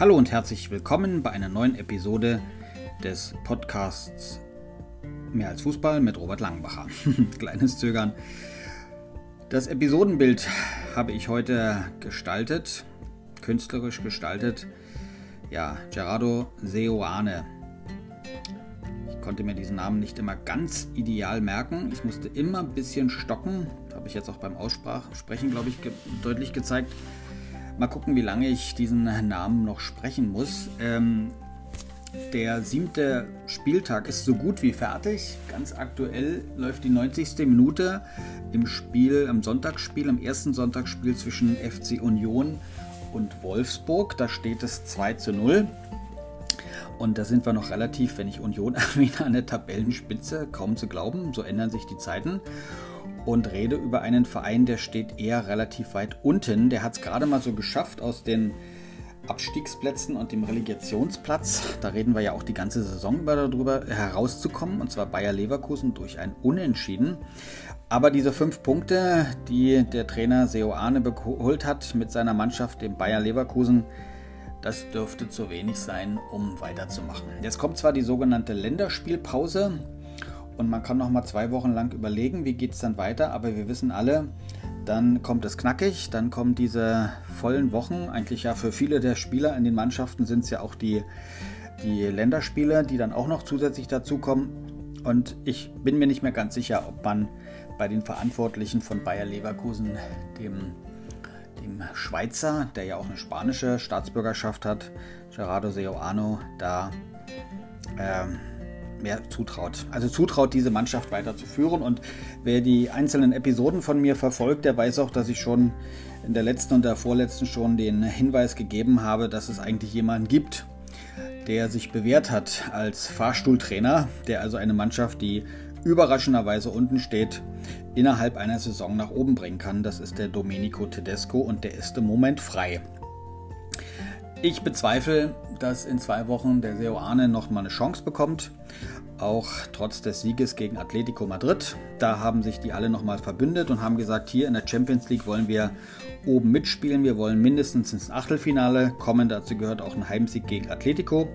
Hallo und herzlich willkommen bei einer neuen Episode des Podcasts Mehr als Fußball mit Robert Langenbacher. Kleines Zögern. Das Episodenbild habe ich heute gestaltet, künstlerisch gestaltet. Ja, Gerardo Seoane. Ich konnte mir diesen Namen nicht immer ganz ideal merken. Ich musste immer ein bisschen stocken. Habe ich jetzt auch beim Aussprechen, glaube ich, ge deutlich gezeigt. Mal gucken, wie lange ich diesen Namen noch sprechen muss. Ähm, der siebte Spieltag ist so gut wie fertig. Ganz aktuell läuft die 90. Minute im Spiel, im Sonntagsspiel, im ersten Sonntagsspiel zwischen FC Union und Wolfsburg. Da steht es 2 zu 0. Und da sind wir noch relativ, wenn ich Union erwähne, an der Tabellenspitze. Kaum zu glauben, so ändern sich die Zeiten und rede über einen Verein, der steht eher relativ weit unten. Der hat es gerade mal so geschafft aus den Abstiegsplätzen und dem Relegationsplatz, da reden wir ja auch die ganze Saison über darüber, herauszukommen, und zwar Bayer Leverkusen durch ein Unentschieden. Aber diese fünf Punkte, die der Trainer Seoane geholt hat mit seiner Mannschaft, dem Bayer Leverkusen, das dürfte zu wenig sein, um weiterzumachen. Jetzt kommt zwar die sogenannte Länderspielpause, und man kann noch mal zwei Wochen lang überlegen, wie geht es dann weiter. Aber wir wissen alle, dann kommt es knackig, dann kommen diese vollen Wochen. Eigentlich ja für viele der Spieler in den Mannschaften sind es ja auch die, die Länderspiele, die dann auch noch zusätzlich dazukommen. Und ich bin mir nicht mehr ganz sicher, ob man bei den Verantwortlichen von Bayer Leverkusen, dem, dem Schweizer, der ja auch eine spanische Staatsbürgerschaft hat, Gerardo Seoano, da ähm, mehr zutraut. Also zutraut, diese Mannschaft weiterzuführen. Und wer die einzelnen Episoden von mir verfolgt, der weiß auch, dass ich schon in der letzten und der vorletzten schon den Hinweis gegeben habe, dass es eigentlich jemanden gibt, der sich bewährt hat als Fahrstuhltrainer, der also eine Mannschaft, die überraschenderweise unten steht, innerhalb einer Saison nach oben bringen kann. Das ist der Domenico Tedesco und der ist im Moment frei. Ich bezweifle, dass in zwei Wochen der Seoane noch mal eine Chance bekommt. Auch trotz des Sieges gegen Atletico Madrid. Da haben sich die alle noch mal verbündet und haben gesagt, hier in der Champions League wollen wir oben mitspielen. Wir wollen mindestens ins Achtelfinale kommen. Dazu gehört auch ein Heimsieg gegen Atletico.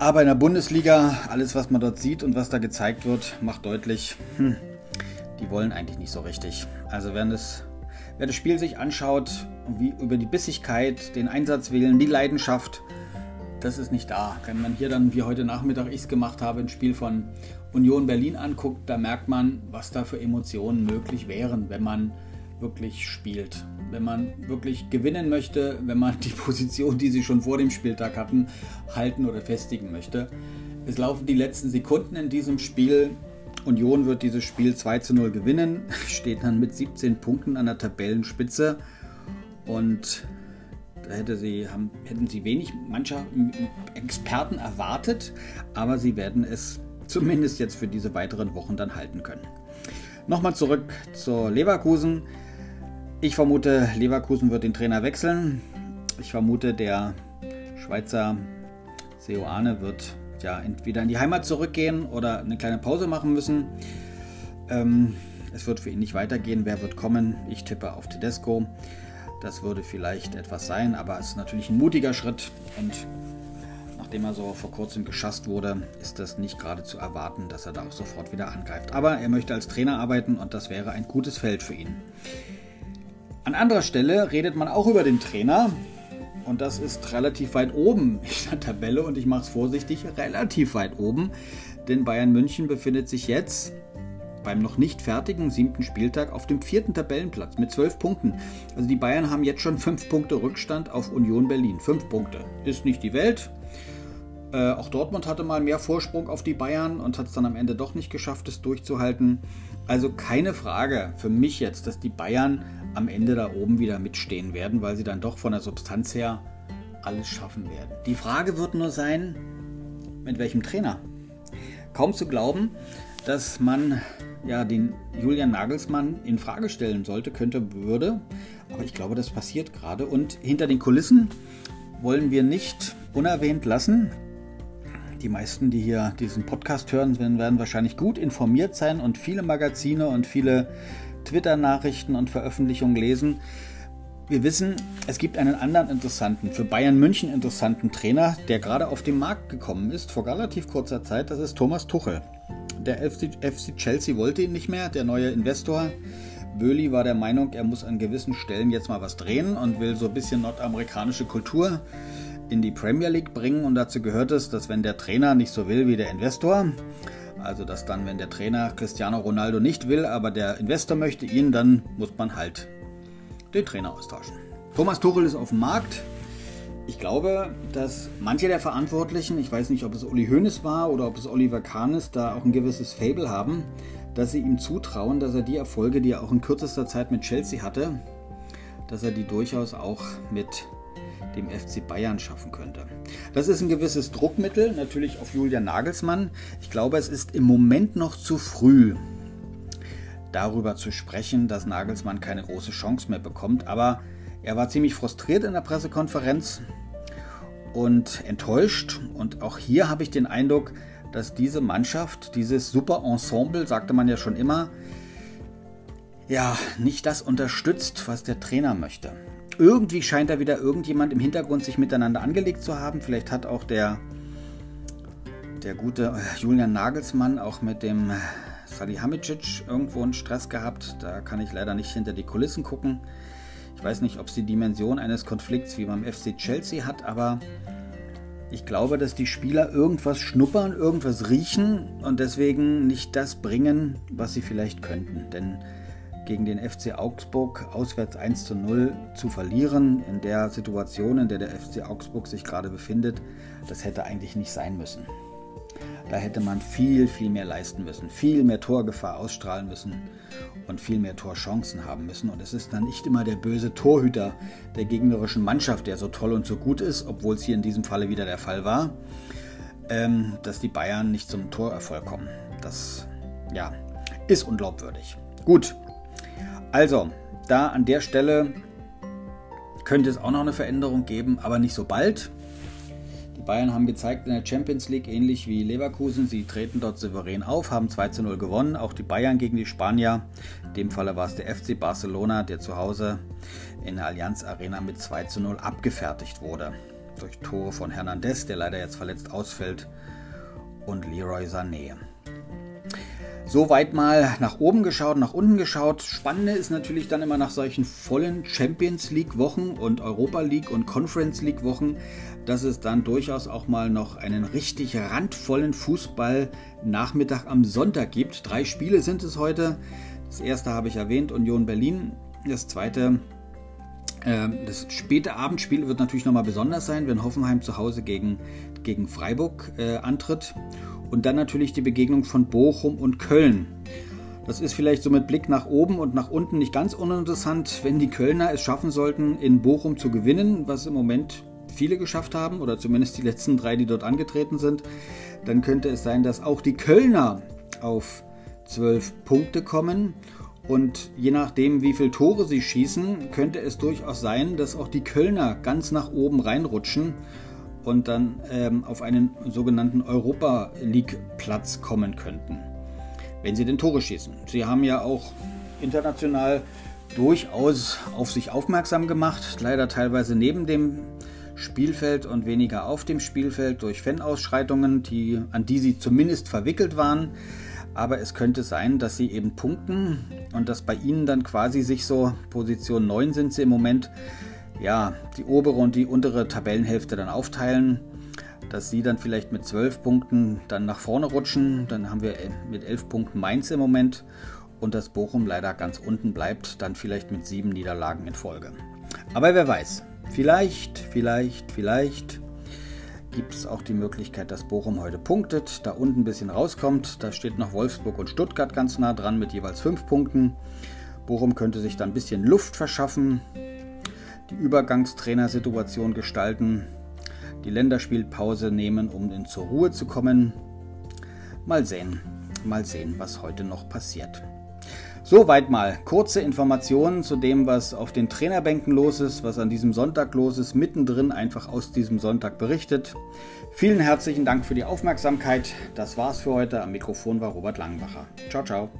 Aber in der Bundesliga, alles was man dort sieht und was da gezeigt wird, macht deutlich, hm, die wollen eigentlich nicht so richtig. Also werden es Wer das Spiel sich anschaut, wie über die Bissigkeit, den Einsatzwillen, die Leidenschaft, das ist nicht da. Wenn man hier dann, wie heute Nachmittag ich es gemacht habe, ein Spiel von Union Berlin anguckt, da merkt man, was da für Emotionen möglich wären, wenn man wirklich spielt. Wenn man wirklich gewinnen möchte, wenn man die Position, die sie schon vor dem Spieltag hatten, halten oder festigen möchte. Es laufen die letzten Sekunden in diesem Spiel Union wird dieses Spiel 2 zu 0 gewinnen, steht dann mit 17 Punkten an der Tabellenspitze und da hätte sie, haben, hätten sie wenig mancher Experten erwartet, aber sie werden es zumindest jetzt für diese weiteren Wochen dann halten können. Nochmal zurück zur Leverkusen. Ich vermute, Leverkusen wird den Trainer wechseln. Ich vermute, der Schweizer Seoane wird ja, entweder in die Heimat zurückgehen oder eine kleine Pause machen müssen. Ähm, es wird für ihn nicht weitergehen. Wer wird kommen? Ich tippe auf Tedesco. Das würde vielleicht etwas sein, aber es ist natürlich ein mutiger Schritt und nachdem er so vor kurzem geschasst wurde, ist das nicht gerade zu erwarten, dass er da auch sofort wieder angreift. Aber er möchte als Trainer arbeiten und das wäre ein gutes Feld für ihn. An anderer Stelle redet man auch über den Trainer, und das ist relativ weit oben in der Tabelle und ich mache es vorsichtig, relativ weit oben. Denn Bayern München befindet sich jetzt beim noch nicht fertigen siebten Spieltag auf dem vierten Tabellenplatz mit zwölf Punkten. Also die Bayern haben jetzt schon fünf Punkte Rückstand auf Union Berlin. Fünf Punkte. Ist nicht die Welt. Äh, auch Dortmund hatte mal mehr Vorsprung auf die Bayern und hat es dann am Ende doch nicht geschafft, es durchzuhalten. Also keine Frage für mich jetzt, dass die Bayern am Ende da oben wieder mitstehen werden, weil sie dann doch von der Substanz her alles schaffen werden. Die Frage wird nur sein, mit welchem Trainer? Kaum zu glauben, dass man ja den Julian Nagelsmann in Frage stellen sollte, könnte, würde. Aber ich glaube, das passiert gerade. Und hinter den Kulissen wollen wir nicht unerwähnt lassen. Die meisten, die hier diesen Podcast hören, werden wahrscheinlich gut informiert sein und viele Magazine und viele Twitter-Nachrichten und Veröffentlichungen lesen. wir wissen, es gibt einen anderen interessanten, für Bayern München interessanten Trainer, der gerade auf den Markt gekommen ist, vor relativ kurzer Zeit. Das ist Thomas Tuchel. Der FC, FC Chelsea wollte ihn nicht mehr, der neue Investor. Böhli war der Meinung, er muss an gewissen Stellen jetzt mal was drehen und will so ein bisschen nordamerikanische Kultur in die Premier League bringen. Und dazu gehört es, dass wenn der Trainer nicht so will wie der Investor, also dass dann, wenn der Trainer Cristiano Ronaldo nicht will, aber der Investor möchte ihn, dann muss man halt den Trainer austauschen. Thomas Tuchel ist auf dem Markt. Ich glaube, dass manche der Verantwortlichen, ich weiß nicht, ob es Uli Hoeneß war oder ob es Oliver Kahn ist, da auch ein gewisses Fable haben, dass sie ihm zutrauen, dass er die Erfolge, die er auch in kürzester Zeit mit Chelsea hatte, dass er die durchaus auch mit dem FC Bayern schaffen könnte. Das ist ein gewisses Druckmittel, natürlich auf Julian Nagelsmann. Ich glaube, es ist im Moment noch zu früh, darüber zu sprechen, dass Nagelsmann keine große Chance mehr bekommt. Aber er war ziemlich frustriert in der Pressekonferenz und enttäuscht. Und auch hier habe ich den Eindruck, dass diese Mannschaft, dieses super Ensemble, sagte man ja schon immer, ja, nicht das unterstützt, was der Trainer möchte. Irgendwie scheint da wieder irgendjemand im Hintergrund sich miteinander angelegt zu haben. Vielleicht hat auch der, der gute Julian Nagelsmann auch mit dem Salihamidzic irgendwo einen Stress gehabt. Da kann ich leider nicht hinter die Kulissen gucken. Ich weiß nicht, ob es die Dimension eines Konflikts wie beim FC Chelsea hat, aber ich glaube, dass die Spieler irgendwas schnuppern, irgendwas riechen und deswegen nicht das bringen, was sie vielleicht könnten. Denn gegen den FC Augsburg auswärts 1 zu 0 zu verlieren, in der Situation, in der der FC Augsburg sich gerade befindet, das hätte eigentlich nicht sein müssen. Da hätte man viel, viel mehr leisten müssen, viel mehr Torgefahr ausstrahlen müssen und viel mehr Torchancen haben müssen. Und es ist dann nicht immer der böse Torhüter der gegnerischen Mannschaft, der so toll und so gut ist, obwohl es hier in diesem Falle wieder der Fall war, ähm, dass die Bayern nicht zum Torerfolg kommen. Das, ja, ist unglaubwürdig. Gut, also, da an der Stelle könnte es auch noch eine Veränderung geben, aber nicht so bald. Die Bayern haben gezeigt in der Champions League, ähnlich wie Leverkusen, sie treten dort souverän auf, haben 2 zu 0 gewonnen. Auch die Bayern gegen die Spanier. In dem Falle war es der FC Barcelona, der zu Hause in der Allianz Arena mit 2 zu 0 abgefertigt wurde. Durch Tore von Hernandez, der leider jetzt verletzt ausfällt, und Leroy Sané. Soweit mal nach oben geschaut, nach unten geschaut. Spannende ist natürlich dann immer nach solchen vollen Champions League Wochen und Europa League und Conference League Wochen, dass es dann durchaus auch mal noch einen richtig randvollen Fußball-Nachmittag am Sonntag gibt. Drei Spiele sind es heute. Das erste habe ich erwähnt, Union Berlin. Das zweite, äh, das späte Abendspiel wird natürlich nochmal besonders sein, wenn Hoffenheim zu Hause gegen, gegen Freiburg äh, antritt. Und dann natürlich die Begegnung von Bochum und Köln. Das ist vielleicht so mit Blick nach oben und nach unten nicht ganz uninteressant, wenn die Kölner es schaffen sollten, in Bochum zu gewinnen, was im Moment viele geschafft haben, oder zumindest die letzten drei, die dort angetreten sind, dann könnte es sein, dass auch die Kölner auf zwölf Punkte kommen. Und je nachdem, wie viele Tore sie schießen, könnte es durchaus sein, dass auch die Kölner ganz nach oben reinrutschen und dann ähm, auf einen sogenannten Europa League Platz kommen könnten, wenn sie den Tore schießen. Sie haben ja auch international durchaus auf sich aufmerksam gemacht, leider teilweise neben dem Spielfeld und weniger auf dem Spielfeld durch Fanausschreitungen, die, an die sie zumindest verwickelt waren. Aber es könnte sein, dass sie eben punkten und dass bei ihnen dann quasi sich so Position 9 sind sie im Moment ja, die obere und die untere Tabellenhälfte dann aufteilen, dass sie dann vielleicht mit 12 Punkten dann nach vorne rutschen. Dann haben wir mit 11 Punkten Mainz im Moment und das Bochum leider ganz unten bleibt, dann vielleicht mit sieben Niederlagen in Folge. Aber wer weiß, vielleicht, vielleicht, vielleicht gibt es auch die Möglichkeit, dass Bochum heute punktet, da unten ein bisschen rauskommt. Da steht noch Wolfsburg und Stuttgart ganz nah dran mit jeweils fünf Punkten. Bochum könnte sich dann ein bisschen Luft verschaffen, die Übergangstrainersituation gestalten, die Länderspielpause nehmen, um in zur Ruhe zu kommen. Mal sehen, mal sehen, was heute noch passiert. Soweit mal kurze Informationen zu dem, was auf den Trainerbänken los ist, was an diesem Sonntag los ist, mittendrin einfach aus diesem Sonntag berichtet. Vielen herzlichen Dank für die Aufmerksamkeit. Das war's für heute. Am Mikrofon war Robert Langenbacher. Ciao, ciao.